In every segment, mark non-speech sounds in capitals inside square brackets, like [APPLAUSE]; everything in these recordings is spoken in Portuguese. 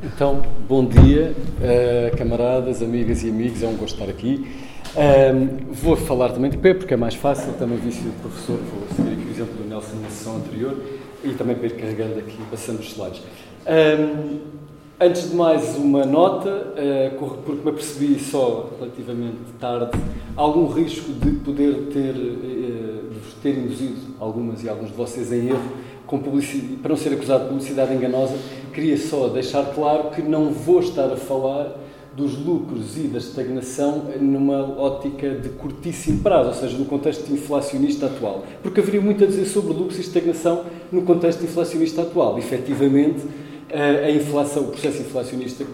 Então, bom dia, uh, camaradas, amigas e amigos, é um gosto estar aqui. Um, vou falar também de pé, porque é mais fácil, também vício de professor, vou seguir aqui o exemplo do Nelson na sessão anterior e também para ir carregando aqui, passando os slides. Um, antes de mais, uma nota, uh, porque me apercebi só relativamente tarde, algum risco de poder ter, uh, de ter induzido algumas e alguns de vocês em erro, para não ser acusado de publicidade enganosa, queria só deixar claro que não vou estar a falar dos lucros e da estagnação numa ótica de curtíssimo prazo, ou seja, no contexto inflacionista atual. Porque haveria muito a dizer sobre lucros e estagnação no contexto inflacionista atual. Efetivamente, a inflação, o processo inflacionista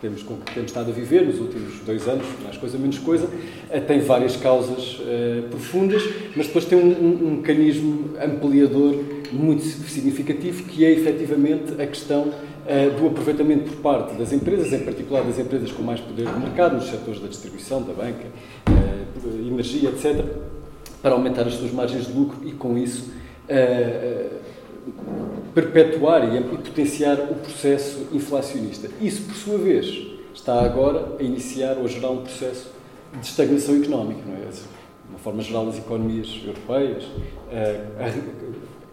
temos, com que temos estado a viver nos últimos dois anos, mais coisa menos coisa, eh, tem várias causas uh, profundas, mas depois tem um, um, mecanismo ampliador muito significativo, que é efetivamente a questão uh, do aproveitamento por parte das empresas, em particular das empresas com mais poder de mercado, nos setores da distribuição, da banca, uh, energia, etc., para aumentar as suas margens de lucro e, com isso, perpetuar e potenciar o processo inflacionista. Isso, por sua vez, está agora a iniciar ou a gerar um processo de estagnação económica, não é? De uma forma geral, as economias europeias,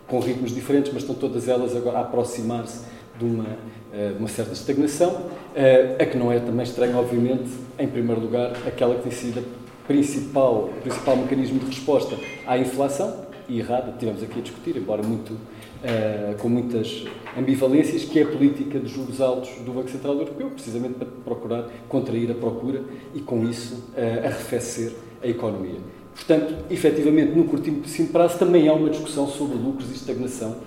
com ritmos diferentes, mas estão todas elas agora a aproximar-se de uma, uh, uma certa estagnação, uh, a que não é também estranho, obviamente, em primeiro lugar, aquela que tem sido a principal, principal mecanismo de resposta à inflação, e errada, tivemos aqui a discutir, embora muito Uh, com muitas ambivalências, que é a política de juros altos do Banco Central Europeu, precisamente para procurar contrair a procura e, com isso, arrefecer a economia. Portanto, efetivamente, no curtíssimo prazo também há uma discussão sobre lucros e estagnação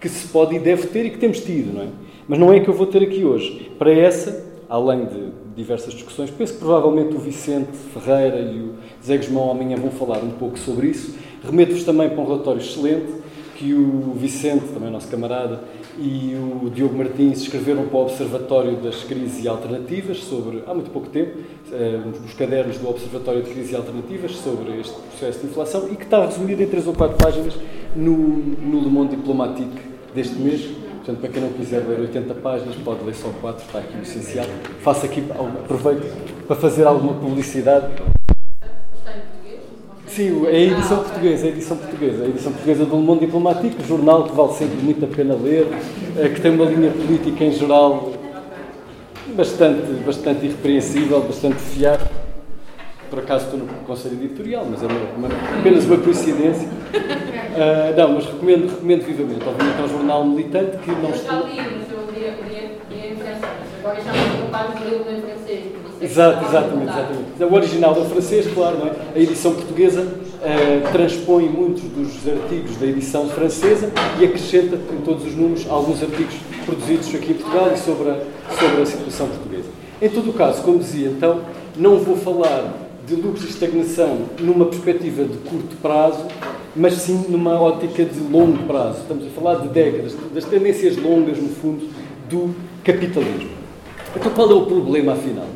que se pode e deve ter e que temos tido, não é? Mas não é que eu vou ter aqui hoje. Para essa, além de diversas discussões, penso que provavelmente o Vicente Ferreira e o Zé Guzmão amanhã vão falar um pouco sobre isso. Remeto-vos também para um relatório excelente que o Vicente, também nosso camarada, e o Diogo Martins escreveram para o Observatório das Crises e Alternativas, sobre, há muito pouco tempo, eh, os cadernos do Observatório de Crises e Alternativas, sobre este processo de inflação, e que está resumido em três ou quatro páginas no, no Le Monde Diplomatique deste mês. Portanto, para quem não quiser ler 80 páginas, pode ler só 4, está aqui o essencial. Faço aqui, aproveito para fazer alguma publicidade. Sim, é a edição portuguesa, a edição portuguesa, a edição portuguesa do Le Monde Diplomático, jornal que vale sempre muito a pena ler, eh, que tem uma linha política em geral bastante, bastante irrepreensível, bastante fiar. Por acaso estou no conselho editorial, mas é uma, uma, apenas uma coincidência. Uh, não, mas recomendo, recomendo vivamente. Obviamente é um jornal militante que não está. Eu já li, mas eu li em francês. Agora já não estou capaz de ler em francês. Exato, exatamente, exatamente. O original é francês, claro, não é? A edição portuguesa uh, transpõe muitos dos artigos da edição francesa e acrescenta em todos os números alguns artigos produzidos aqui em Portugal e sobre a, sobre a situação portuguesa. Em todo o caso, como dizia, então, não vou falar de lucros e estagnação numa perspectiva de curto prazo, mas sim numa ótica de longo prazo. Estamos a falar de décadas, das tendências longas, no fundo, do capitalismo. Então, qual é o problema, afinal?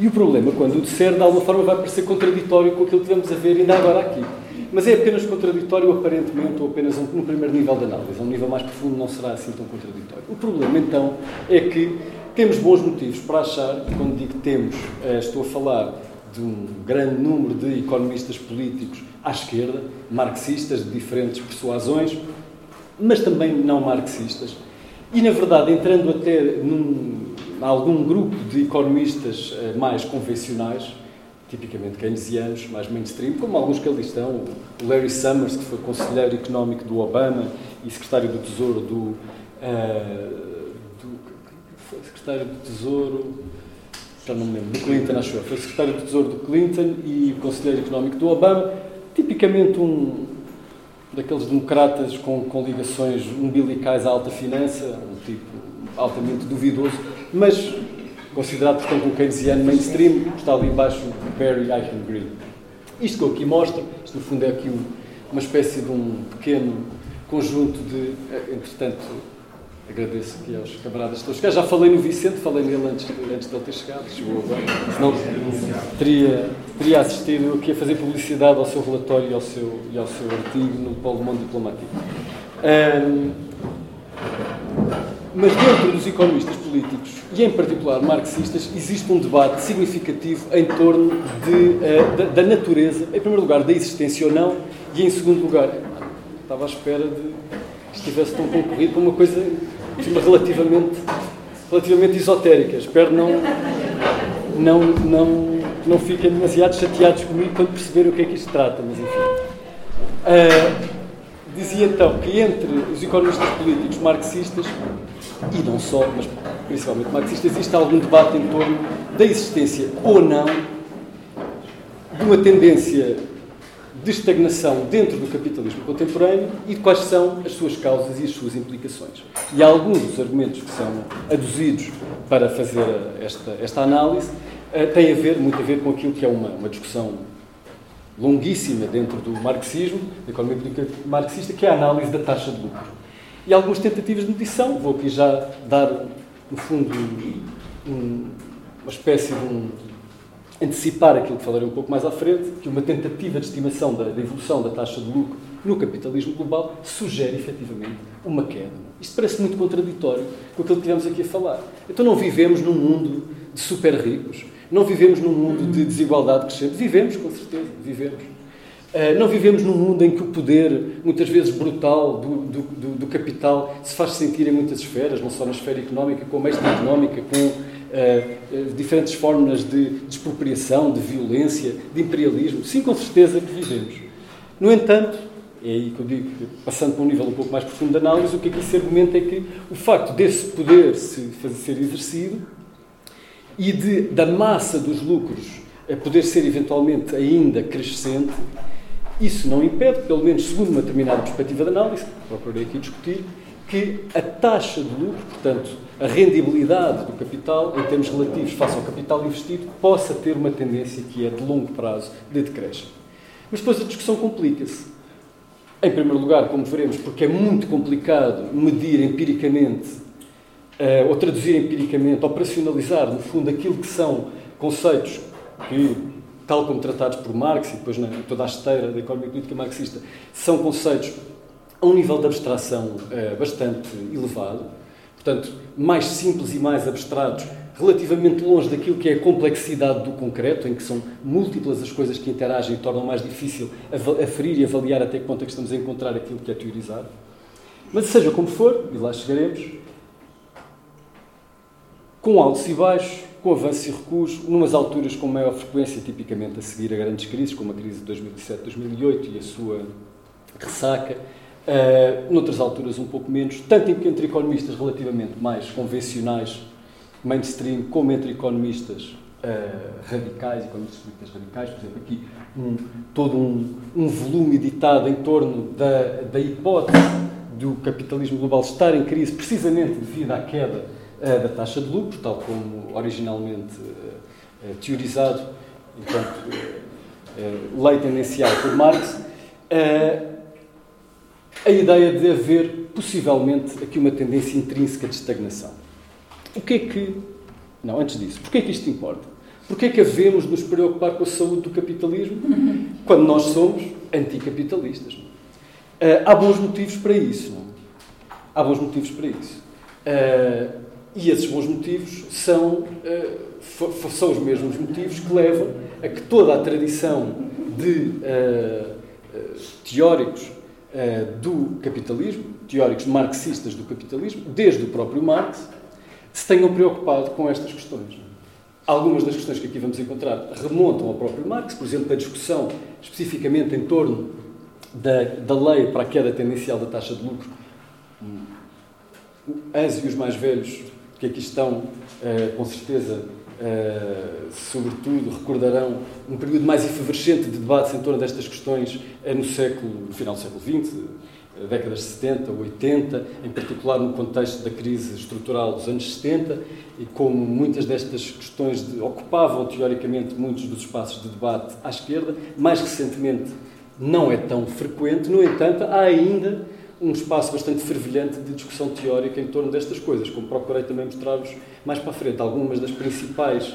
E o problema, quando o disser, de alguma forma vai parecer contraditório com aquilo que vamos a ver ainda agora aqui. Mas é apenas contraditório, aparentemente, ou apenas no primeiro nível de análise. A um nível mais profundo não será assim tão contraditório. O problema, então, é que temos bons motivos para achar, quando digo temos, eh, estou a falar de um grande número de economistas políticos à esquerda, marxistas de diferentes persuasões, mas também não marxistas. E, na verdade, entrando até num, algum grupo de economistas eh, mais convencionais, tipicamente keynesianos, mais mainstream, como alguns que ali estão, o Larry Summers, que foi conselheiro económico do Obama e secretário do Tesouro do, uh, do foi secretário do Tesouro já não me lembro, do Clinton, acho eu, foi secretário do Tesouro do Clinton e conselheiro económico do Obama, tipicamente um daqueles democratas com, com ligações umbilicais à alta finança, um tipo altamente duvidoso, mas considerado, portanto, um keynesiano mainstream, está ali embaixo Barry Eichengreen. Isto que eu aqui mostro, isto no fundo é aqui uma espécie de um pequeno conjunto de, eh, entretanto, agradeço aqui aos camaradas todos. Já falei no Vicente, falei nele antes, antes de ele ter chegado, chegou agora, senão teria, teria assistido aqui a fazer publicidade ao seu relatório e ao seu, e ao seu artigo no Polo Mundo Diplomático. Um, Mas dentro dos economistas políticos, e em particular marxistas, existe um debate significativo em torno de, uh, da, da, natureza, em primeiro lugar, da existência ou não, e em segundo lugar, estava à espera de que estivesse tão concorrido para uma coisa relativamente, relativamente esotérica. Espero não, não, não, não fiquem demasiado chateados comigo quando perceberem o que é que isto trata, mas enfim. Uh, dizia então que entre os economistas políticos marxistas e não só, mas principalmente marxistas, existe algum debate em torno da existência ou não de uma tendência de estagnação dentro do capitalismo contemporâneo e de quais são as suas causas e as suas implicações. E alguns dos argumentos que são aduzidos para fazer esta, esta análise uh, têm a ver, muito a ver com aquilo que é uma, uma discussão longuíssima dentro do marxismo, da economia política marxista, que é a análise da taxa de lucro e algumas tentativas de medição. Vou aqui já dar, no fundo, um, uma espécie de um, antecipar aquilo que falarei um pouco mais à frente, que uma tentativa de estimação da, da evolução da taxa de lucro no capitalismo global sugere efetivamente uma queda. Isto parece muito contraditório com aquilo que tivemos aqui a falar. Então não vivemos num mundo de super ricos, não vivemos num mundo de desigualdade crescente. Vivemos, com certeza, vivemos. Eh, não vivemos num mundo em que o poder, muitas vezes brutal, do, do, do, do, capital se faz sentir em muitas esferas, não só na esfera económica, como extra-económica, com uh, diferentes formas de, de expropriação, de violência, de imperialismo. Sim, com certeza que vivemos. No entanto, é aí que eu digo, passando para um nível um pouco mais profundo de análise, o que aqui se argumenta é que o facto desse poder se fazer ser exercido e de, da massa dos lucros poder ser eventualmente ainda crescente, isso não impede, pelo menos segundo uma determinada perspectiva de análise, que procurei aqui discutir, que a taxa de lucro, portanto, a rendibilidade do capital, em termos relativos face ao capital investido, possa ter uma tendência que é de longo prazo de decréscimo. Mas depois a discussão complica-se. Em primeiro lugar, como veremos, porque é muito complicado medir empiricamente, uh, ou traduzir empiricamente, operacionalizar, no fundo, aquilo que são conceitos que tal como tratados por Marx e depois na, toda a esteira da economia política marxista, são conceitos a um nível de abstração uh, bastante elevado, portanto, mais simples e mais abstratos, relativamente longe daquilo que é a complexidade do concreto, em que são múltiplas as coisas que interagem e tornam mais difícil aferir e avaliar até que ponto é que estamos a encontrar aquilo que é teorizado. Mas seja como for, e lá chegaremos, com altos e baixos, com avanços e recuos, numas alturas com maior frequência, tipicamente a seguir a grandes crises, como a crise de 2007-2008 e a sua ressaca, uh, noutras alturas um pouco menos, tanto entre economistas relativamente mais convencionais, mainstream, como entre economistas uh, radicais, economistas políticos radicais, por exemplo, aqui um, todo um, um volume editado em torno da, da hipótese do capitalismo global estar em crise precisamente devido à queda da taxa de lucro, tal como originalmente uh, teorizado enquanto lei tendencial por Marx, a ideia de haver possivelmente aqui uma tendência intrínseca de estagnação. O que é que. Não, antes disso, porquê é que isto importa? Porquê é que havemos de nos preocupar com a saúde do capitalismo [LAUGHS] quando nós somos anticapitalistas? Há bons motivos para isso. Não? Há bons motivos para isso. E esses bons motivos são, uh, são os mesmos motivos que levam a que toda a tradição de uh, teóricos do capitalismo, teóricos marxistas do capitalismo, desde o próprio Marx, se tenham preocupado com estas questões. Algumas das questões que aqui vamos encontrar remontam ao próprio Marx, por exemplo, a discussão especificamente em torno da, da lei para a queda tendencial da taxa de lucro. As e os mais velhos que aqui estão, uh, com certeza, uh, sobretudo, recordarão um período mais efervescente de debates em torno destas questões uh, no século, no final do século XX, décadas de 70, 80, em particular no contexto da crise estrutural dos anos 70, e como muitas destas questões de, ocupavam teoricamente muitos dos espaços de debate à esquerda, mais recentemente não é tão frequente, no entanto, há ainda um espaço bastante fervilhante de discussão teórica em torno destas coisas, como procurei também mostrar-vos mais para a frente. Algumas das principais,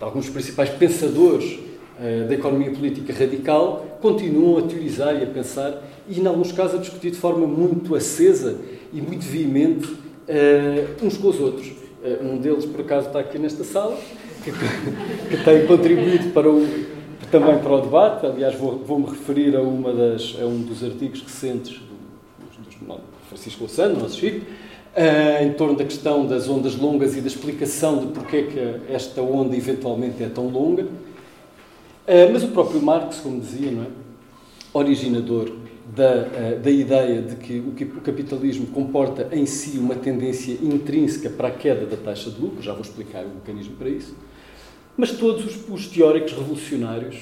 alguns principais pensadores uh, da economia política radical continuam a teorizar e a pensar, e em alguns casos a discutir de forma muito acesa e muito veemente uh, uns com os outros. Uh, um deles, por acaso, está aqui nesta sala, que, [LAUGHS] que tem contribuído para o, também para o debate. Aliás, vou-me vou referir a, uma das, a um dos artigos recentes do, Francisco Louçano, nosso Chico, uh, em torno da questão das ondas longas e da explicação de porque é que esta onda eventualmente é tão longa. Uh, mas o próprio Marx, como dizia, não é? originador da, uh, da ideia de que o, que o capitalismo comporta em si uma tendência intrínseca para a queda da taxa de lucro, já vou explicar o mecanismo para isso, mas todos os, os teóricos revolucionários,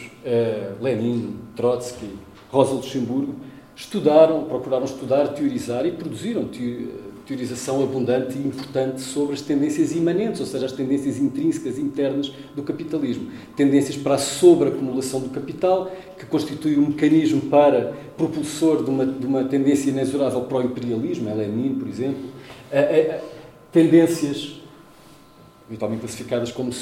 Lenin, Trotsky, Rosa Luxemburgo, estudaram, procuraram estudar, teorizar e produziram teorização abundante e importante sobre as tendências imanentes, ou seja, as tendências intrínsecas internas do capitalismo. Tendências para a sobreacumulação do capital, que constitui um mecanismo para propulsor de uma, de uma tendência inexorável para o imperialismo, Lenin, por exemplo. tendências, habitualmente classificadas como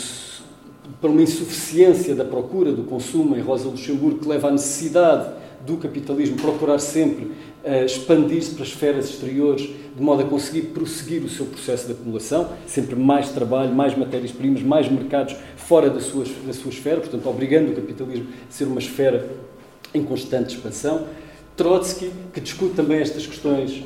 para uma insuficiência da procura do consumo em Rosa Luxemburgo, que leva à necessidade do capitalismo procurar sempre uh, expandir-se para as esferas exteriores, de modo a conseguir prosseguir o seu processo de acumulação, sempre mais trabalho, mais matérias-primas, mais mercados fora da sua, da sua esfera, portanto, obrigando o capitalismo a ser uma esfera em constante expansão. Trotsky, que discute também estas questões,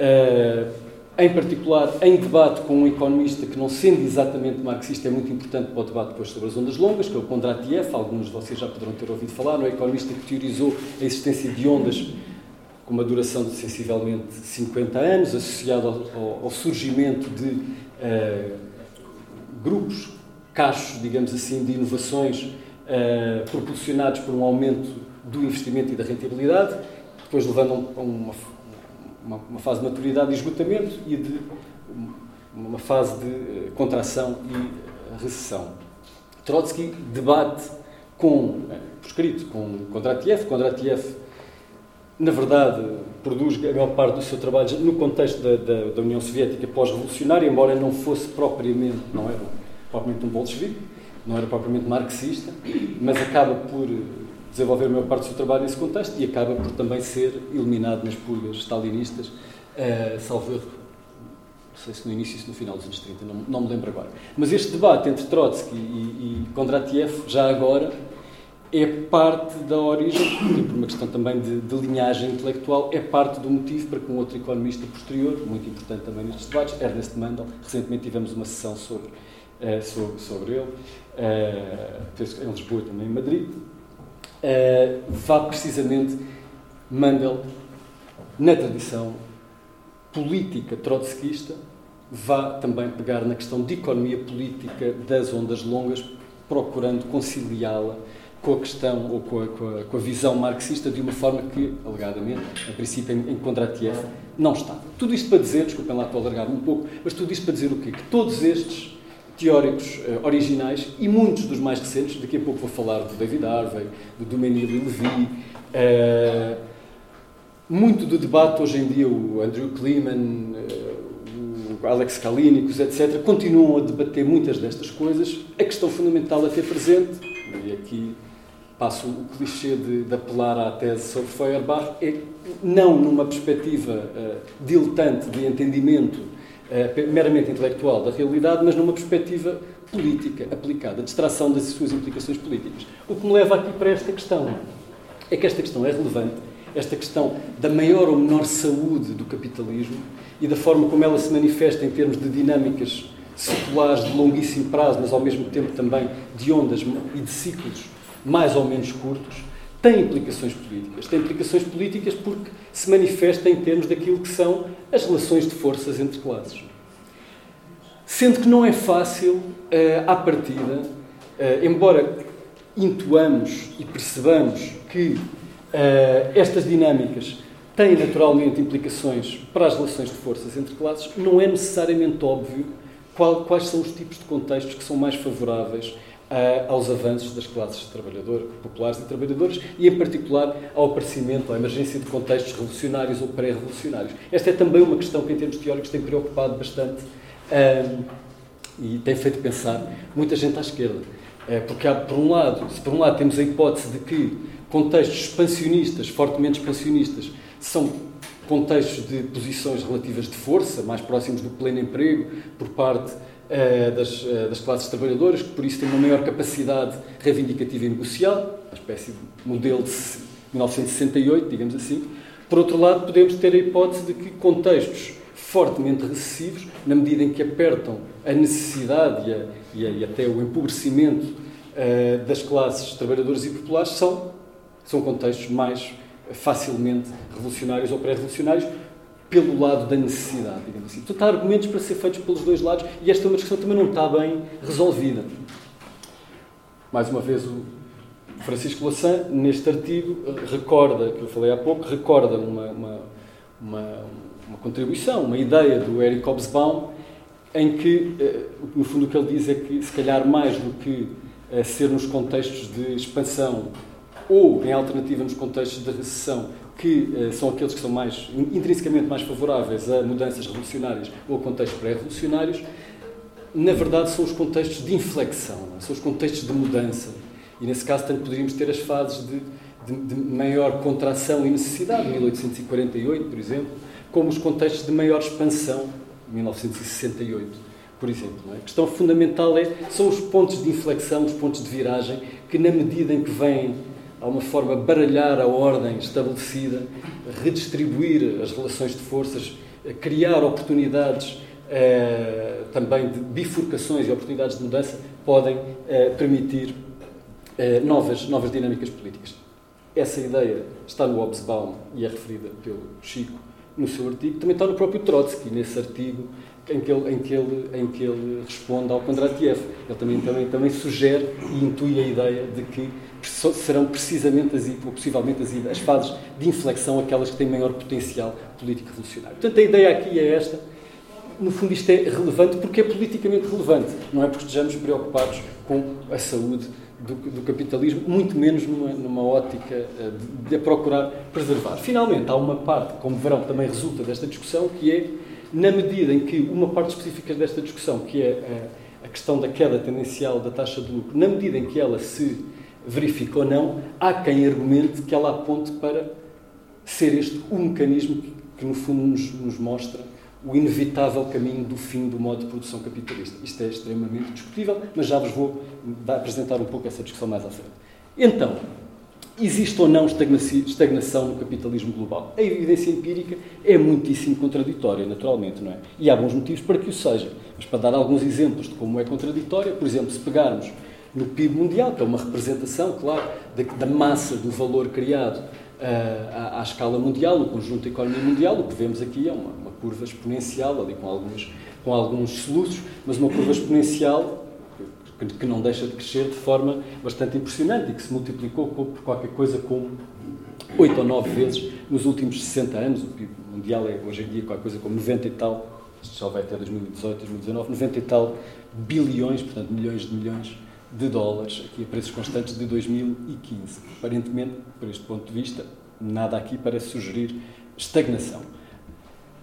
uh, em particular em debate com um economista que, não sendo exatamente marxista, é muito importante para o debate depois sobre as ondas longas, que é o Kondratiev, alguns de vocês já poderão ter ouvido falar, um economista que teorizou a existência de ondas com uma duração de sensivelmente 50 anos, associado ao, ao surgimento de uh, grupos, cachos, digamos assim, de inovações uh, propulsionados por um aumento do investimento e da rentabilidade, depois levando a uma, uma, uma fase de maturidade e esgotamento e de uma fase de uh, contração e recessão. Trotsky debate com, por escrito, com Kondratiev. Kondratiev na verdade, produz a maior parte do seu trabalho no contexto da, da, da União Soviética pós-revolucionária, embora não fosse propriamente, não era propriamente um bolchevique, não era propriamente marxista, mas acaba por desenvolver a maior parte do seu trabalho nesse contexto e acaba por também ser eliminado nas pulgas stalinistas, uh, salvo erro, não sei se no início ou no final dos anos 30, não, não me lembro agora. Mas este debate entre Trotsky e, e Kondratiev, já agora, é parte da origem, e por uma questão também de, de, linhagem intelectual, é parte do motivo para que um outro economista posterior, muito importante também nestes debates, Ernest Mandel, recentemente tivemos uma sessão sobre, uh, sobre, sobre, ele, uh, em Lisboa também em Madrid, uh, vá precisamente Mandel, na tradição política trotskista, vá também pegar na questão de economia política das ondas longas, procurando conciliá-la com a questão ou com a, com, a, com a, visão marxista de uma forma que, alegadamente, a princípio em, em Kondratiev, não está. Tudo isto para dizer, desculpem lá, estou alargar um pouco, mas tudo isto para dizer o quê? Que todos estes teóricos uh, originais e muitos dos mais recentes, daqui a pouco vou falar do David Harvey, do Domenico Levi, uh, muito do debate hoje em dia, o Andrew Kleeman, uh, o Alex Kalínicos, etc., continuam a debater muitas destas coisas. A questão fundamental a ter presente, e aqui passo o clichê de, de, apelar à tese sobre Feuerbach, é não numa perspectiva diletante de entendimento meramente intelectual da realidade, mas numa perspectiva política aplicada, de extração das suas implicações políticas. O que me leva aqui para esta questão é que esta questão é relevante, esta questão da maior ou menor saúde do capitalismo e da forma como ela se manifesta em termos de dinâmicas seculares de longuíssimo prazo, mas ao mesmo tempo também de ondas e de ciclos mais ou menos curtos, tem implicações políticas. Tem implicações políticas porque se manifesta em termos daquilo que são as relações de forças entre classes. Sendo que não é fácil, uh, à partida, uh, embora intuamos e percebamos que uh, estas dinâmicas têm naturalmente implicações para as relações de forças entre classes, não é necessariamente óbvio quais são os tipos de contextos que são mais favoráveis aos avanços das classes trabalhadoras, populares e trabalhadoras e, em particular, ao aparecimento, à emergência de contextos revolucionários ou pré-revolucionários. Esta é também uma questão que, em termos teóricos, tem preocupado bastante um, e tem feito pensar muita gente à esquerda. É, porque, há, por um lado, se por um lado temos a hipótese de que contextos expansionistas, fortemente expansionistas, são contextos de posições relativas de força, mais próximos do pleno emprego, por parte uh, das, uh, das, classes trabalhadoras, que por isso têm uma maior capacidade reivindicativa e negocial, uma espécie de modelo de 1968, digamos assim. Por outro lado, podemos ter a hipótese de que contextos fortemente recessivos, na medida em que apertam a necessidade e, a, e, a, e até o empobrecimento uh, das classes trabalhadoras e populares, são, são contextos mais facilmente revolucionários ou pré-revolucionários, pelo lado da necessidade, digamos assim. Portanto, há argumentos para ser feitos pelos dois lados e esta é uma discussão que também não está bem resolvida. Mais uma vez, o Francisco Lassan, neste artigo, recorda, que eu falei há pouco, recorda uma, uma, uma, uma contribuição, uma ideia do Eric Hobsbawm, em que, eh, no fundo, o que ele diz é que, se calhar, mais do que eh, ser nos contextos de expansão ou, em alternativa, nos contextos de recessão, que uh, são aqueles que são mais intrinsecamente mais favoráveis a mudanças revolucionárias ou a contextos pré-revolucionários, na verdade são os contextos de inflexão, é? são os contextos de mudança. E nesse caso, tanto poderíamos ter as fases de, de, de maior contração e necessidade, 1848, por exemplo, como os contextos de maior expansão, 1968 por exemplo. É? A questão fundamental é, são os pontos de inflexão, os pontos de viragem, que na medida em que vêm há uma forma de baralhar a ordem estabelecida, redistribuir as relações de forças, criar oportunidades eh, também de bifurcações e oportunidades de mudança, podem eh, permitir eh, novas, novas dinâmicas políticas. Essa ideia está no Hobsbawm e é referida pelo Chico no seu artigo, também está no próprio Trotsky, nesse artigo em que ele, em que ele, em que ele responde ao Kondratiev. Ele também, também, também sugere e intui a ideia de que serão precisamente as, possivelmente as, as fases de inflexão aquelas que têm maior potencial político revolucionário. Portanto, a ideia aqui é esta. No fundo, isto é relevante porque é politicamente relevante, não é porque estejamos preocupados com a saúde do, do capitalismo, muito menos numa, numa ótica eh, de, de procurar preservar. Finalmente, há uma parte, como verão, também resulta desta discussão, que é, na medida em que uma parte específica desta discussão, que é a, eh, a questão da queda tendencial da taxa de lucro, na medida em que ela se verifica ou não, há quem argumente que ela aponte para ser este o mecanismo que, que no fundo, nos, nos, mostra o inevitável caminho do fim do modo de produção capitalista. Isto é extremamente discutível, mas já vos vou apresentar um pouco essa discussão mais à frente. Então, existe ou não estagnação no capitalismo global? A evidência empírica é muitíssimo contraditória, naturalmente, não é? E há bons motivos para que o seja. Mas para dar alguns exemplos de como é contraditória, por exemplo, se pegarmos no PIB mundial, que é uma representação, claro, da, da massa do valor criado uh, à, à, escala mundial, no conjunto da economia mundial. O que vemos aqui é uma, uma curva exponencial, ali com alguns, com alguns soluços, mas uma curva exponencial que, que não deixa de crescer de forma bastante impressionante e que se multiplicou por qualquer coisa como 8 ou 9 vezes nos últimos 60 anos. O PIB mundial é hoje em dia qualquer coisa como 90 e tal, só vai até 2018, 2019, 90 e tal bilhões, portanto milhões de milhões de dólares, aqui a preços constantes de 2015. Aparentemente, por este ponto de vista, nada aqui parece sugerir estagnação.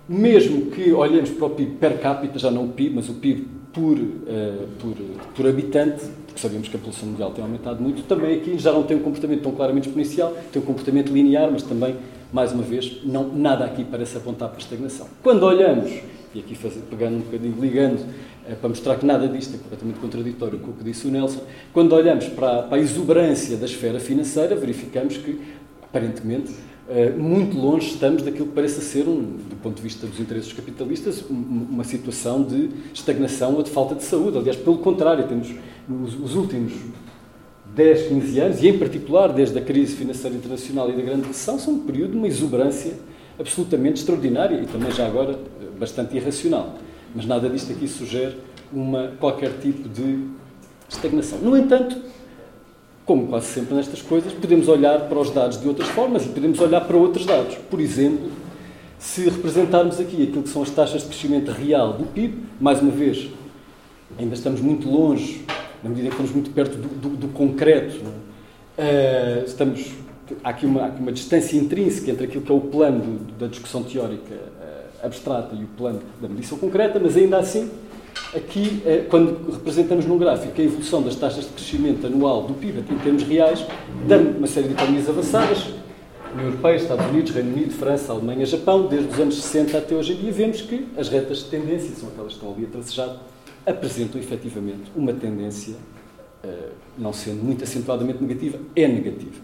Mesmo que olhemos para o PIB per capita, já não o PIB, mas o PIB por, uh, por, por habitante, porque sabemos que a população mundial tem aumentado muito, também aqui já não tem um comportamento tão claramente exponencial, tem um comportamento linear, mas também, mais uma vez, não, nada aqui parece apontar para estagnação. Quando olhamos, e aqui pegando um bocadinho, ligando é para mostrar que nada disto é completamente contraditório com o que disse o Nelson, quando olhamos para, para a exuberância da esfera financeira, verificamos que, aparentemente, eh, muito longe estamos daquilo que parece ser, um, do ponto de vista dos interesses capitalistas, uma situação de estagnação ou de falta de saúde. Aliás, pelo contrário, temos os últimos 10, 15 anos, e em particular desde a crise financeira internacional e da grande recessão, são um período de uma exuberância absolutamente extraordinária e também já agora eh, bastante irracional. Mas nada disto aqui sugere uma, qualquer tipo de estagnação. No entanto, como quase sempre nestas coisas, podemos olhar para os dados de outras formas e podemos olhar para outros dados. Por exemplo, se representarmos aqui aquilo que são as taxas de crescimento real do PIB, mais uma vez, ainda estamos muito longe, na medida que estamos muito perto do, do, do concreto, uh, estamos, há, aqui uma, há aqui uma distância intrínseca entre aquilo que é o plano da discussão teórica abstrata e o plano da medição concreta, mas ainda assim, aqui, eh, quando representamos num gráfico a evolução das taxas de crescimento anual do PIB em termos reais, dando uma série de economias avançadas, União Europeia, Estados Unidos, Reino Unido, França, Alemanha, Japão, desde os anos 60 até hoje em dia, vemos que as retas de tendência, são aquelas que estão ali a tracejar, apresentam efetivamente uma tendência, eh, não sendo muito acentuadamente negativa, é negativa.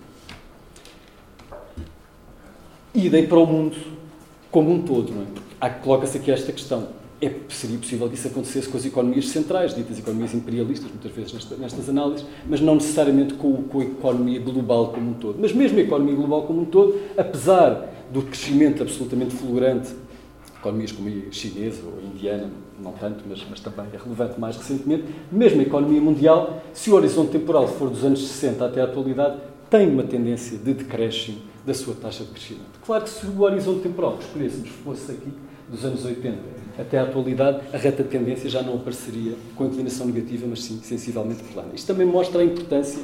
Idem para o mundo como um todo, não é? Coloca-se aqui esta questão é, seria possível que isso acontecesse com as economias centrais, ditas economias imperialistas, muitas vezes nestas, análises, mas não necessariamente com, com, a economia global como um todo. Mas mesmo a economia global como um todo, apesar do crescimento absolutamente fulgurante, economias como a chinesa ou a indiana, não tanto, mas, mas também é relevante mais recentemente, mesmo a economia mundial, se o horizonte temporal for dos anos 60 até a atualidade, tem uma tendência de decréscimo da sua taxa de crescimento. Claro que se o horizonte temporal que escolhêssemos fosse aqui dos anos 80 até à atualidade, a reta de tendência já não apareceria com inclinação negativa, mas sim sensivelmente plana. Isto também mostra a importância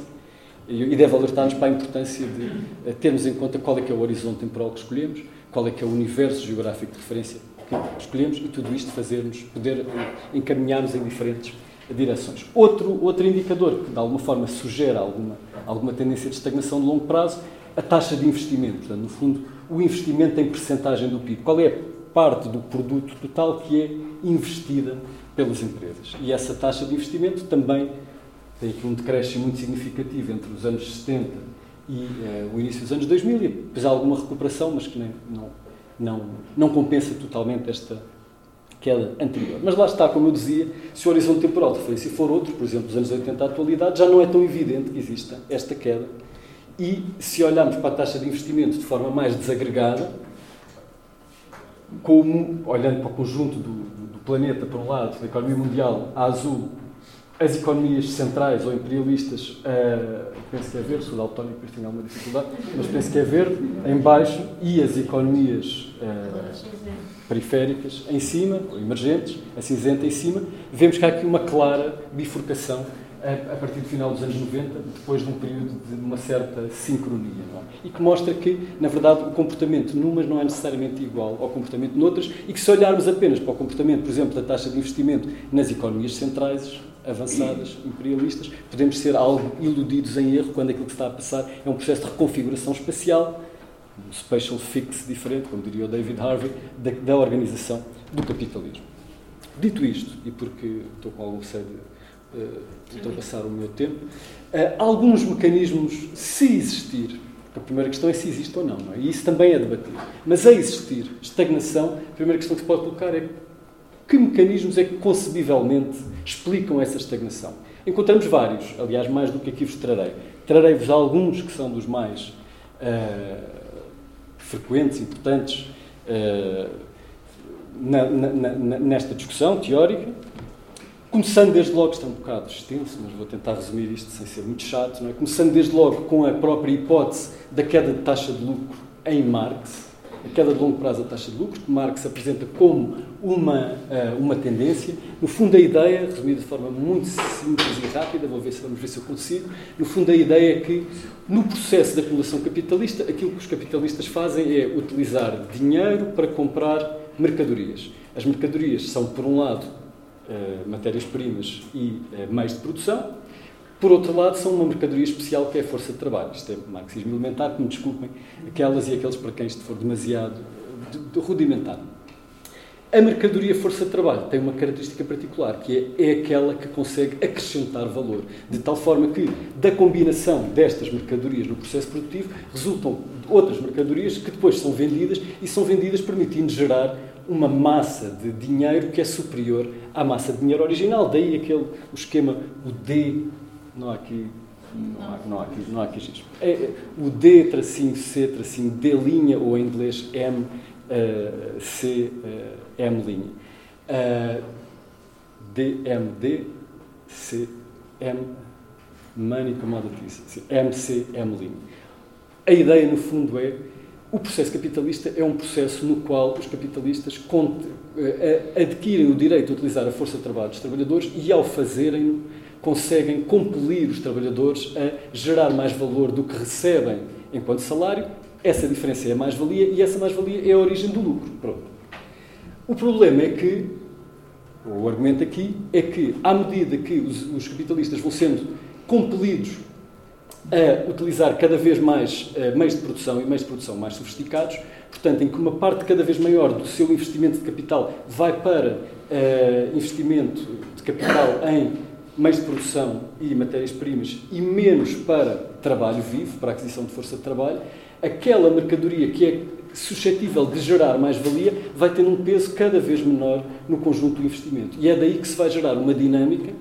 e deve alertar-nos para a importância de eh, termos em conta qual é que é o horizonte temporal que escolhemos, qual é que é o universo geográfico de referência que escolhemos e tudo isto fazermos, poder eh, encaminhar-nos em diferentes direções. Outro, outro indicador que de alguma forma sugere alguma, alguma tendência de estagnação de longo prazo, a taxa de investimento. Portanto, no fundo, o investimento em percentagem do PIB. Qual é parte do produto total que é investida pelas empresas. E essa taxa de investimento também tem aqui um decréscimo muito significativo entre os anos 70 e eh, o início dos anos 2000, e apesar de alguma recuperação, mas que nem, não, não, não compensa totalmente esta queda anterior. Mas lá está, como eu dizia, se o horizonte temporal de referência for outro, por exemplo, dos anos 80 à atualidade, já não é tão evidente que exista esta queda. E se olharmos para a taxa de investimento de forma mais desagregada, como, olhando para o conjunto do, do, planeta, por um lado, da economia mundial, a azul, as economias centrais ou imperialistas, uh, penso que é verde, sou daltónico, depois tenho alguma dificuldade, mas penso que é verde, em baixo, e as economias uh, periféricas em cima, ou emergentes, a cinzenta em cima, vemos que há aqui uma clara bifurcação a, partir do final dos anos 90, depois de um período de uma certa sincronia. É? E que mostra que, na verdade, o comportamento numas não é necessariamente igual ao comportamento noutras e que, se olharmos apenas para o comportamento, por exemplo, da taxa de investimento nas economias centrais, avançadas, imperialistas, podemos ser algo iludidos em erro quando aquilo que está a passar é um processo de reconfiguração espacial, um spatial fix diferente, como diria o David Harvey, da, da organização do capitalismo. Dito isto, e porque estou com algum receio de ultrapassar o meu tempo. Uh, alguns mecanismos, se existir, a primeira questão é se existe ou não, não é? e isso também é debatido. Mas a existir estagnação, a primeira questão que se pode colocar é que mecanismos é que concebivelmente explicam essa estagnação? Encontramos vários, aliás, mais do que aqui vos trarei. Trarei-vos alguns que são dos mais uh, frequentes, importantes uh, na, na, na, nesta discussão teórica, Começando desde logo, isto é um bocado extenso, mas vou tentar resumir isto sem ser muito chato, não é? Começando desde logo com a própria hipótese da queda de taxa de lucro em Marx, a queda de longo prazo da taxa de lucro, que Marx apresenta como uma, uh, uma tendência. No fundo, a ideia, resumida de forma muito simples e rápida, vou ver se vamos ver se eu consigo, no fundo, a ideia é que, no processo de acumulação capitalista, aquilo que os capitalistas fazem é utilizar dinheiro para comprar mercadorias. As mercadorias são, por um lado, uh, matérias-primas e uh, meios de produção. Por outro lado, são uma mercadoria especial que é a força de trabalho. Isto é marxismo elementar, que me desculpem aquelas e aqueles para quem isto for demasiado de, de rudimentar. A mercadoria força de trabalho tem uma característica particular, que é, é aquela que consegue acrescentar valor, de tal forma que, da combinação destas mercadorias no processo produtivo, resultam outras mercadorias que depois são vendidas e são vendidas permitindo gerar uma massa de dinheiro que é superior à massa de dinheiro original. Daí aquele o esquema, o D, não há aqui. Não há, não há aqui, não há aqui é, é, o D, tracinho C, tracinho D linha, ou em inglês M, uh, C, uh, M linha. Uh, D, M, D, C, M, Money Commodities, M, C, M linha. A ideia, no fundo, é o processo capitalista é um processo no qual os capitalistas eh, adquirem o direito de utilizar a força de trabalho dos trabalhadores e, ao fazerem-no, conseguem compelir os trabalhadores a gerar mais valor do que recebem enquanto salário. Essa diferença é a mais-valia e essa mais-valia é a origem do lucro. Pronto. O problema é que, o argumento aqui, é que, à medida que os, os capitalistas vão sendo compelidos a utilizar cada vez mais uh, meios de produção e meios de produção mais sofisticados, portanto, em que uma parte cada vez maior do seu investimento de capital vai para uh, investimento de capital em meios de produção e matérias-primas e menos para trabalho vivo, para aquisição de força de trabalho, aquela mercadoria que é suscetível de gerar mais-valia vai ter um peso cada vez menor no conjunto do investimento. E é daí que se vai gerar uma dinâmica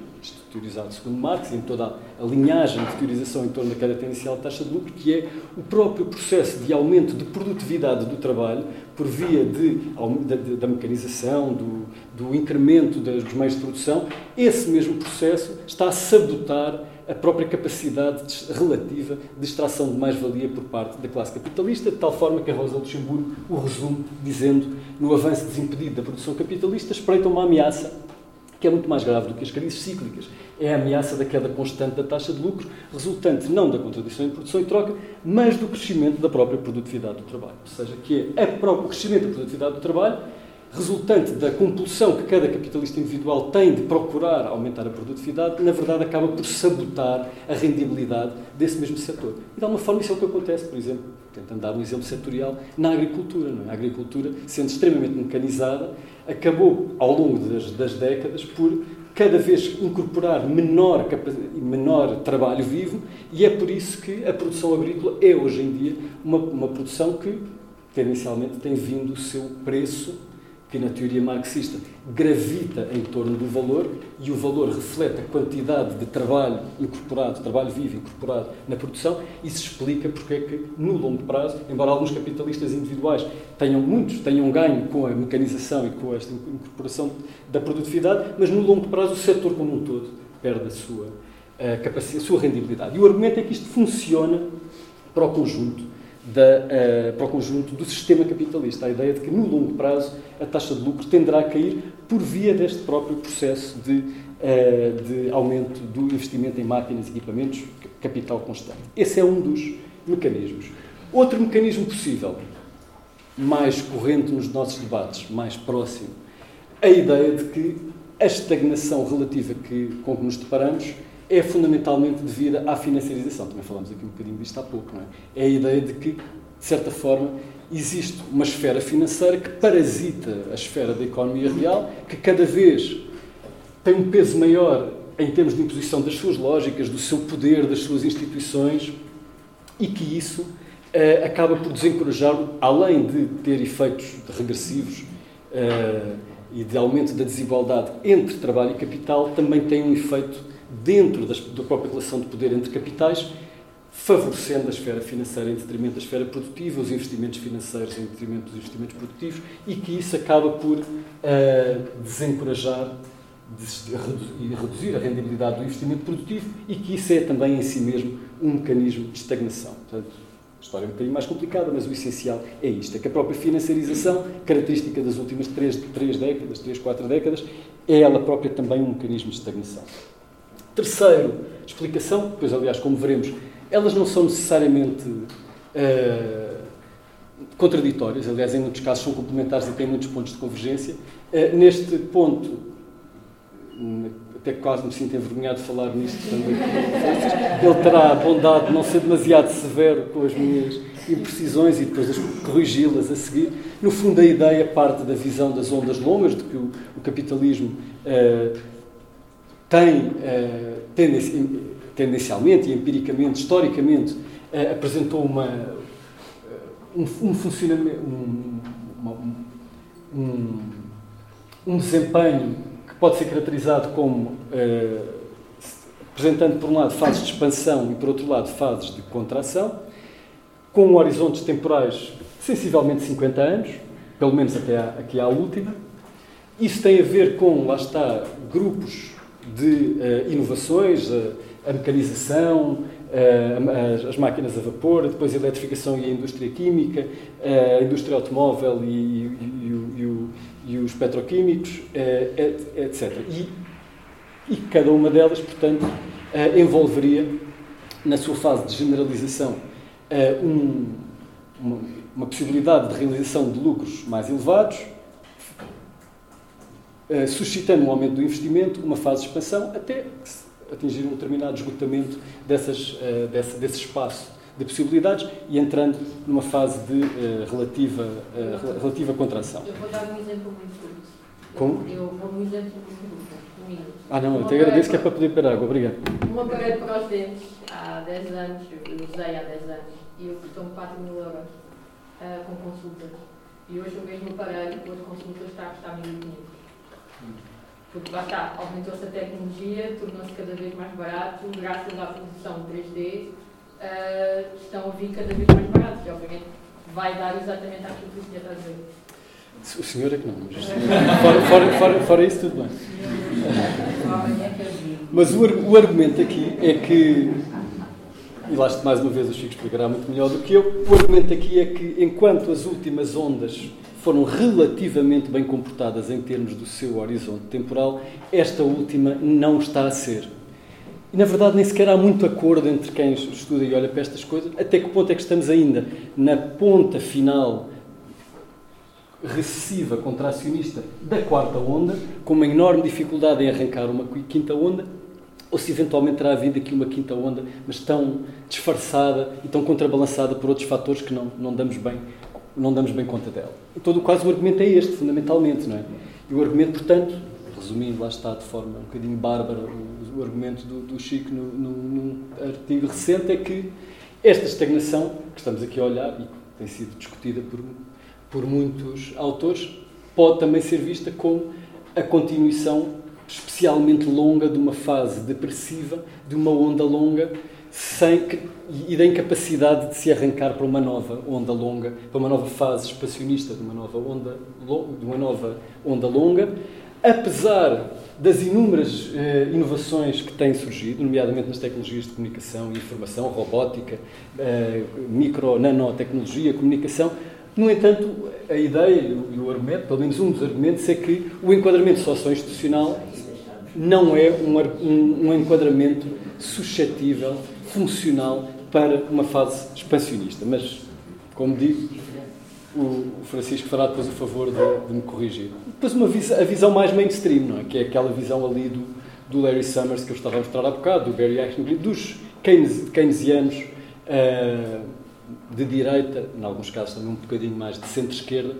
teorizado segundo Marx, em toda a linhagem de teorização em torno da tendencial de taxa de lucro, que é o próprio processo de aumento de produtividade do trabalho por via de, da, da mecanização, do, do incremento dos meios de produção, esse mesmo processo está a sabotar a própria capacidade relativa de extração de mais-valia por parte da classe capitalista, de tal forma que a Rosa Luxemburgo o resume dizendo no avanço desimpedido da produção capitalista espreita uma ameaça que é muito mais grave do que as crises cíclicas. É a ameaça da queda constante da taxa de lucro, resultante não da contradição em produção e troca, mas do crescimento da própria produtividade do trabalho. Ou seja, que é o crescimento da produtividade do trabalho resultante da compulsão que cada capitalista individual tem de procurar aumentar a produtividade, na verdade acaba por sabotar a rendibilidade desse mesmo setor. E de alguma forma isso é o que acontece, por exemplo, tentando dar um exemplo setorial, na agricultura. É? A agricultura, sendo extremamente mecanizada, acabou, ao longo das, das décadas, por cada vez incorporar menor, menor trabalho vivo e é por isso que a produção agrícola é, hoje em dia, uma, uma produção que, tendencialmente, tem vindo o seu preço que na teoria marxista gravita em torno do valor e o valor reflete a quantidade de trabalho incorporado, trabalho vivo incorporado na produção, se explica porque é que, no longo prazo, embora alguns capitalistas individuais tenham muitos, tenham ganho com a mecanização e com esta incorporação da produtividade, mas no longo prazo o setor como um todo perde a sua, a capacidade, a sua rendibilidade. E o argumento é que isto funciona para o conjunto da, uh, para o conjunto do sistema capitalista. A ideia de que, no longo prazo, a taxa de lucro tenderá a cair por via deste próprio processo de, uh, de aumento do investimento em máquinas e equipamentos, capital constante. Esse é um dos mecanismos. Outro mecanismo possível, mais corrente nos nossos debates, mais próximo, a ideia de que a estagnação relativa que, com que nos deparamos é fundamentalmente devida à financiarização. Também falamos aqui um bocadinho disto há pouco, não é? É a ideia de que, de certa forma, existe uma esfera financeira que parasita a esfera da economia real, que cada vez tem um peso maior em termos de imposição das suas lógicas, do seu poder, das suas instituições, e que isso eh, acaba por desencorajar, além de ter efeitos regressivos eh, e de aumento da desigualdade entre trabalho e capital, também tem um efeito dentro das, da própria relação de poder entre capitais, favorecendo a esfera financeira em detrimento da esfera produtiva, os investimentos financeiros em detrimento dos investimentos produtivos, e que isso acaba por uh, desencorajar e reduzir a rendibilidade do investimento produtivo e que isso é também em si mesmo um mecanismo de estagnação. Portanto, a história é um bocadinho mais complicada, mas o essencial é isto, é que a própria financiarização, característica das últimas três, três décadas, três, quatro décadas, é ela própria também um mecanismo de estagnação. Terceiro, explicação, pois aliás, como veremos, elas não são necessariamente uh, contraditórias, aliás, em muitos casos são complementares e têm muitos pontos de convergência. Uh, neste ponto, até quase me sinto envergonhado de falar nisto também. Ele terá a bondade de não ser demasiado severo com as minhas imprecisões e depois corrigi-las a seguir. No fundo, a ideia parte da visão das ondas longas, de que o, o capitalismo uh, tem, uh, tendencialmente e empiricamente, historicamente, uh, apresentou uma, uh, um, um, funcionamento, um, uma, um, um, desempenho que pode ser caracterizado como apresentando, por um lado, fases de expansão e, por outro lado, fases de contração, com horizontes temporais sensivelmente 50 anos, pelo menos até aqui à última. Isso tem a ver com, lá está, grupos de uh, inovações, uh, a mecanização, uh, as, as, máquinas a vapor, depois a eletrificação e a indústria química, a indústria automóvel e, e, e, e os petroquímicos, etc. E, cada uma delas, portanto, envolveria, na sua fase de generalização, um, uma, uma possibilidade de realização de lucros mais elevados, eh, suscitando um aumento do investimento, uma fase de expansão, até atingir um determinado esgotamento dessas, uh, desse, desse espaço de possibilidades e entrando numa fase de uh, relativa, relativa contração. Eu vou dar um exemplo muito curto. Como? Eu vou um exemplo muito curto. Ah, não, eu te agradeço que é para poder beber água. Obrigado. Um aparelho para os dentes, há 10 anos, eu usei há 10 anos, e eu custou-me 4 mil euros com consultas. E hoje o mesmo aparelho, com as consultas, está a custar 1.500. Porque lá está, aumentou-se a tecnologia, tornou-se cada vez mais barato, graças à produção 3D, uh, estão a vir cada vez mais baratos. E obviamente vai dar exatamente aquilo que o senhor está a dizer. O senhor é que não, mas fora, fora, fora, fora isso tudo bem. Mas o, o argumento aqui é que, e lá mais uma vez o Chico explicará muito melhor do que eu, o argumento aqui é que enquanto as últimas ondas foram relativamente bem comportadas em termos do seu horizonte temporal, esta última não está a ser. E na verdade nem sequer há muito acordo entre quem estuda e olha para estas coisas, até que ponto é que estamos ainda na ponta final recessiva contracionista da quarta onda, com uma enorme dificuldade em arrancar uma quinta onda, ou se eventualmente terá havido aqui uma quinta onda, mas tão disfarçada e tão contrabalançada por outros fatores que não, não damos bem não damos bem conta dela. Em todo o caso, o argumento é este, fundamentalmente, não é? E o argumento, portanto, resumindo, lá está de forma um bocadinho bárbara, o, o argumento do, do Chico no, no, num artigo recente é que esta estagnação que estamos aqui a olhar e que tem sido discutida por, por muitos autores, pode também ser vista como a continuação especialmente longa de uma fase depressiva, de uma onda longa sem que, e da incapacidade de se arrancar para uma nova onda longa, para uma nova fase expansionista de uma nova onda, de uma nova onda longa, apesar das inúmeras eh, inovações que têm surgido, nomeadamente nas tecnologias de comunicação e informação, robótica, eh, micro, nanotecnologia, comunicação. No entanto, a ideia e o argumento, pelo menos um dos argumentos, é que o enquadramento socio-institucional não é um, um, um enquadramento suscetível funcional para uma fase expansionista. Mas, como digo, o Francisco fará depois o favor de, de me corrigir. Depois uma visão, a visão mais mainstream, não é? que é aquela visão ali do, do Larry Summers que eu estava a mostrar há bocado, do Barry Eichengreen, dos keynesianos uh, de direita, em alguns casos também um bocadinho mais de centro-esquerda,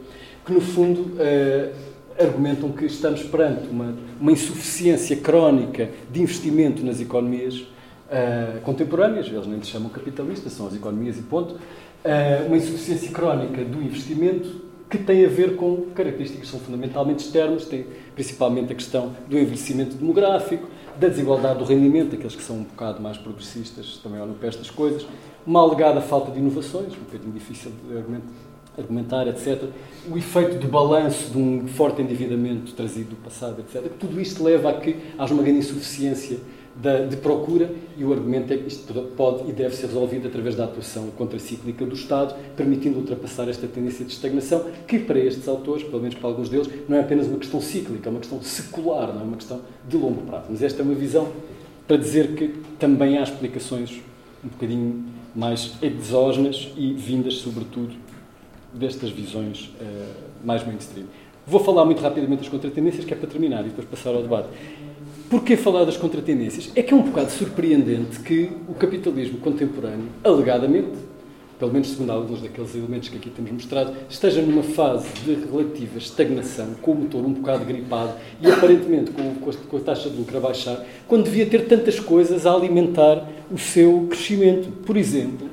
que no fundo uh, argumentam que estamos perante uma, uma insuficiência crónica de investimento nas economias uh, contemporâneas, eles nem se chamam capitalistas, são as economias e ponto, uh, uma insuficiência crónica do investimento que tem a ver com características que são fundamentalmente externas, tem principalmente a questão do envelhecimento demográfico, da desigualdade do rendimento, aqueles que são um bocado mais progressistas também olham para estas coisas, uma alegada falta de inovações, um bocadinho difícil de argumentar, etc. O efeito do balanço de um forte endividamento trazido do passado, etc. Tudo isto leva a que haja uma grande insuficiência de procura e o argumento é que isto pode e deve ser resolvido através da atuação contracíclica do Estado, permitindo ultrapassar esta tendência de estagnação, que para estes autores, pelo menos para alguns deles, não é apenas uma questão cíclica, é uma questão secular, não é uma questão de longo prazo. Mas esta é uma visão para dizer que também há explicações um bocadinho mais exógenas e vindas, sobretudo, destas visões uh, mais mainstream. Vou falar muito rapidamente das contratendências, que é para terminar e depois passar ao debate. Porquê falar das contratendências? É que é um bocado surpreendente que o capitalismo contemporâneo, alegadamente, pelo menos segundo alguns daqueles elementos que aqui temos mostrado, esteja numa fase de relativa estagnação, com o motor um bocado gripado e aparentemente com, com a taxa de lucro a baixar, quando devia ter tantas coisas a alimentar o seu crescimento. Por exemplo,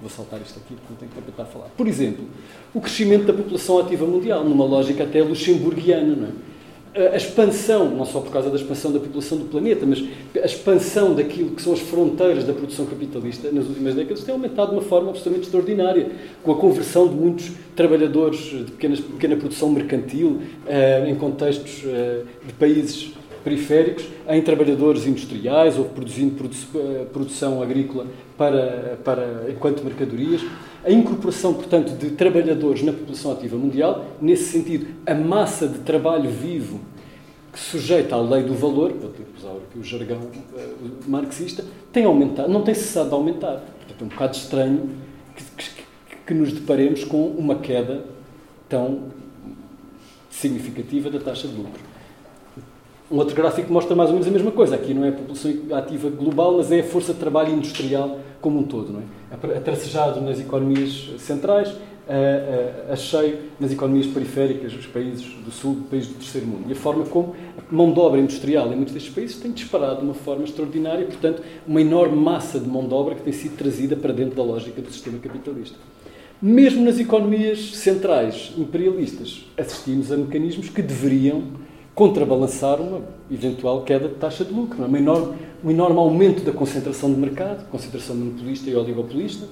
vou saltar isto aqui porque não tenho tempo para falar. Por exemplo, o crescimento da população ativa mundial, numa lógica até luxemburguiana, não é? A expansão, não só por causa da expansão da população do planeta, mas a expansão daquilo que são as fronteiras da produção capitalista nas últimas décadas tem aumentado de uma forma absolutamente extraordinária, com a conversão de muitos trabalhadores de pequenas, pequena produção mercantil eh, em contextos eh, de países periféricos em trabalhadores industriais ou produzindo produ eh, produção agrícola para, para, enquanto mercadorias a incorporação, portanto, de trabalhadores na população ativa mundial, nesse sentido, a massa de trabalho vivo que sujeita à lei do valor, vou que usar aqui o jargão uh, marxista, tem aumentado, não tem cessado de aumentar. Portanto, é um bocado estranho que, que, que nos deparemos com uma queda tão significativa da taxa de lucro. Um outro gráfico mostra mais ou menos a mesma coisa. Aqui não é a população ativa global, mas é a força de trabalho industrial como um todo. Não é? Atracejado nas economias centrais, a, a, a cheio nas economias periféricas dos países do sul, países do terceiro mundo. E a forma como a mão de obra industrial em muitos destes países tem disparado de uma forma extraordinária, portanto, uma enorme massa de mão de obra que tem sido trazida para dentro da lógica do sistema capitalista. Mesmo nas economias centrais imperialistas, assistimos a mecanismos que deveriam contrabalançar uma eventual queda de taxa de lucro. É? Um enorme, um enorme aumento da concentração de mercado, concentração monopolista e oligopolista,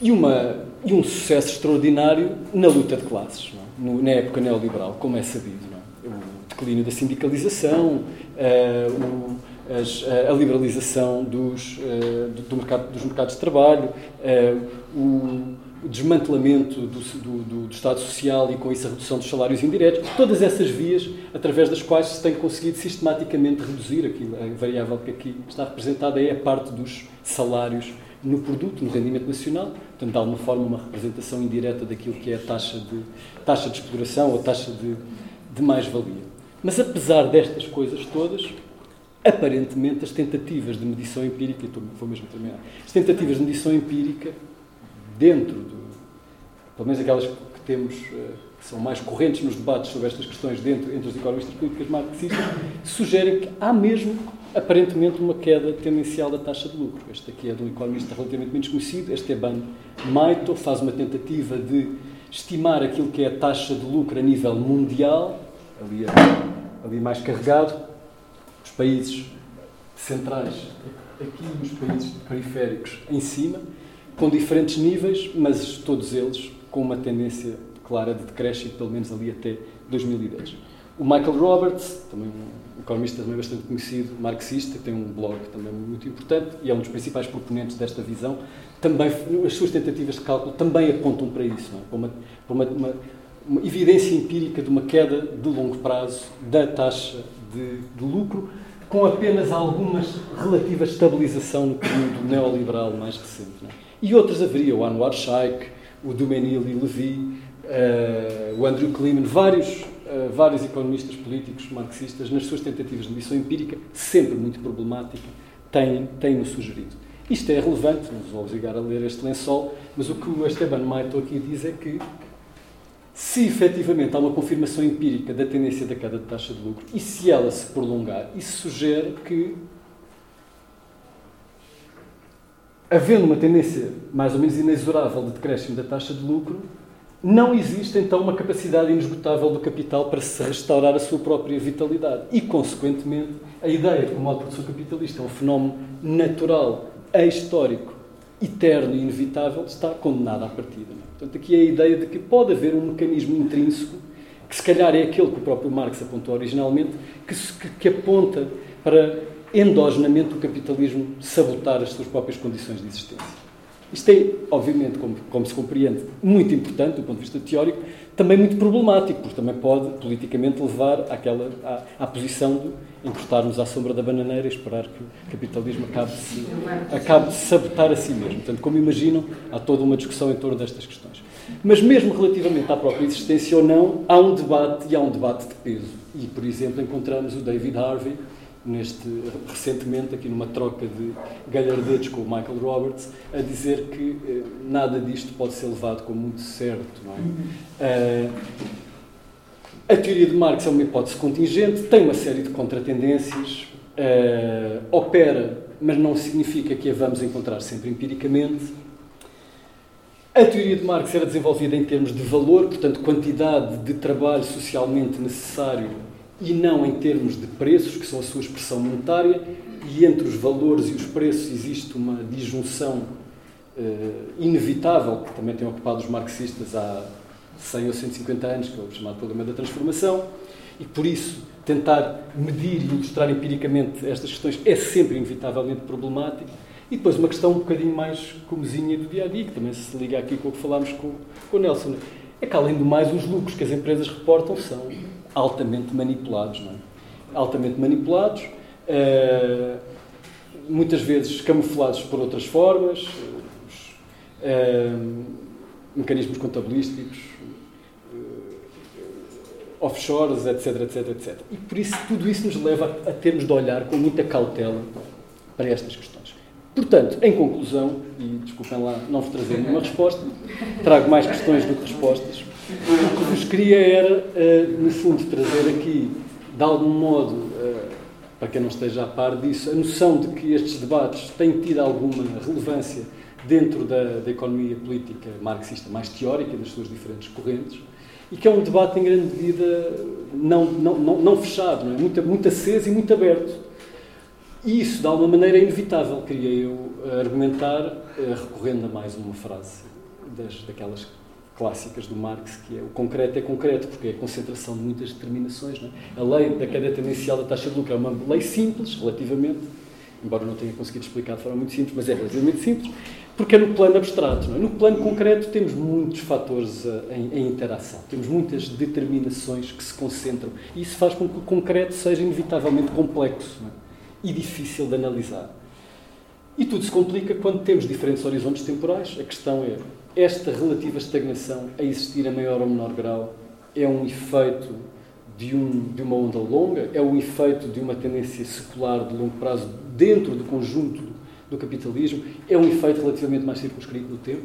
e, uma, e um sucesso extraordinário na luta de classes, é? no, na época neoliberal, como é sabido. É? O declínio da sindicalização, uh, o, as, a liberalização dos, uh, do, do mercado, dos mercados de trabalho, uh, o, o, desmantelamento do, do, do, Estado Social e, com isso, a redução dos salários indiretos, todas essas vias através das quais se tem conseguido sistematicamente reduzir aquilo. A variável que aqui está representada é a parte dos salários no produto, no rendimento nacional, portanto, de alguma forma, uma representação indireta daquilo que é a taxa de, taxa de exploração ou taxa de, de mais-valia. Mas, apesar destas coisas todas, aparentemente as tentativas de medição empírica, vou mesmo terminar, as tentativas de medição empírica dentro pelo menos aquelas que temos, eh, que são mais correntes nos debates sobre estas questões dentro, entre os economistas políticas marxistas, sugerem que há mesmo aparentemente uma queda tendencial da taxa de lucro. Este aqui é de um economista relativamente menos conhecido, Esteban Maito, faz uma tentativa de estimar aquilo que é a taxa de lucro a nível mundial, ali, ali mais carregado, os países centrais aqui e os países periféricos em cima, com diferentes níveis, mas todos eles com uma tendência clara de decréscimo, pelo menos ali até 2010. O Michael Roberts, também um economista também bastante conhecido, marxista, tem um blog também muito importante e é um dos principais proponentes desta visão, também as suas tentativas de cálculo também apontam para isso, é? para, uma, para uma, uma, uma, evidência empírica de uma queda de longo prazo da taxa de, de lucro, com apenas algumas relativa estabilização no período neoliberal mais recente. É? E outros haveria, o Anwar Shaikh, o Dumenil e Levy, uh, o Andrew Kleeman, vários uh, vários economistas políticos marxistas, nas suas tentativas de medição empírica, sempre muito problemática, têm-no têm sugerido. Isto é relevante, não vos vou obrigar a ler este lençol, mas o que o Esteban Maito aqui diz é que se efetivamente há uma confirmação empírica da tendência da queda de taxa de lucro e se ela se prolongar, isso sugere que, havendo uma tendência mais ou menos inexorável de decréscimo da taxa de lucro, não existe então uma capacidade inesgotável do capital para se restaurar a sua própria vitalidade. E, consequentemente, a ideia de que o modo de produção capitalista é um fenómeno natural, ahistórico, eterno e inevitável está condenada à partida. Portanto, aqui é a ideia de que pode haver um mecanismo intrínseco, que se calhar é aquele que o próprio Marx apontou originalmente, que, que aponta para endogenamente o capitalismo sabotar as suas próprias condições de existência. Isto é, obviamente, como, como, se compreende, muito importante do ponto de vista teórico, também muito problemático, porque também pode politicamente levar àquela, à, à posição de encostarmos à sombra da bananeira e esperar que o capitalismo acabe de, acabe de sabotar a si mesmo. Portanto, como imaginam, há toda uma discussão em torno destas questões. Mas mesmo relativamente à própria existência ou não, há um debate e há um debate de peso. E, por exemplo, encontramos o David Harvey, neste, recentemente, aqui numa troca de galhardetes com o Michael Roberts, a dizer que eh, nada disto pode ser levado como muito certo. É? Uh, a teoria de Marx é uma hipótese contingente, tem uma série de contratendências, uh, opera, mas não significa que a vamos encontrar sempre empiricamente. A teoria de Marx era desenvolvida em termos de valor, portanto, quantidade de trabalho socialmente necessário e não em termos de preços, que são a sua expressão monetária, e entre os valores e os preços existe uma disjunção uh, inevitável, que também tem ocupado os marxistas há 100 ou 150 anos, que é o chamado problema da transformação, e por isso tentar medir e ilustrar empiricamente estas questões é sempre inevitavelmente problemático. E depois uma questão um bocadinho mais comezinha do dia a dia, que também se liga aqui com o que falámos com, com o Nelson, é que além do mais os lucros que as empresas reportam são altamente manipulados. Não é? Altamente manipulados, uh, muitas vezes camuflados por outras formas, uh, mecanismos contabilísticos, uh, offshores, etc, etc, etc. E por isso, tudo isso nos leva a, termos de olhar com muita cautela para estas questões. Portanto, em conclusão, e desculpem lá não vos trazer nenhuma resposta, trago mais questões do que respostas. O que vos queria era, eh, no fundo, trazer aqui, de algum modo, eh, para quem não esteja a par disso, a noção de que estes debates têm tido alguma relevância dentro da, da economia política marxista mais teórica, das suas diferentes correntes, e que é um debate em grande medida não, não, não, não fechado, não é? muito, muito aceso e muito aberto. E isso, de alguma maneira, é inevitável, queria eu argumentar, eh, recorrendo a mais uma frase das, daquelas clássicas do Marx, que é o concreto é concreto, porque é a concentração de muitas determinações. É? A lei da queda tendencial da taxa de lucro é uma lei simples, relativamente, embora não tenha conseguido explicar de forma muito simples, mas é relativamente simples, porque é no plano abstrato. É? No plano concreto temos muitos fatores em, em, interação, temos muitas determinações que se concentram, e isso faz com que o concreto seja inevitavelmente complexo é? e difícil de analisar. E tudo se complica quando temos diferentes horizontes temporais. A questão é, esta relativa estagnação a existir a maior ou menor grau é um efeito de, um, de uma onda longa? É um efeito de uma tendência secular de longo prazo dentro do conjunto do capitalismo? É um efeito relativamente mais circunscrito no tempo?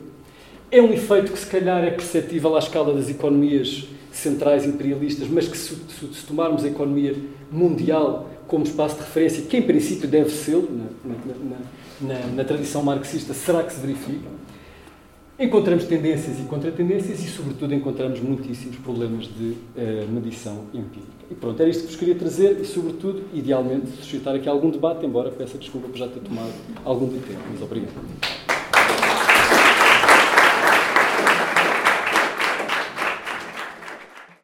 É um efeito que, se calhar, é perceptível à escala das economias centrais imperialistas, mas que, se, se tomarmos a economia mundial como espaço de referência, que em princípio deve ser, na, na, na, na tradição marxista, será que se verifica? Encontramos tendências e contratendências e, sobretudo, encontramos muitíssimos problemas de uh, medição empírica. E pronto, era isto que vos queria trazer e, sobretudo, idealmente, suscitar aqui algum debate, embora peça desculpa por já ter tomado algum tempo. Mas obrigado.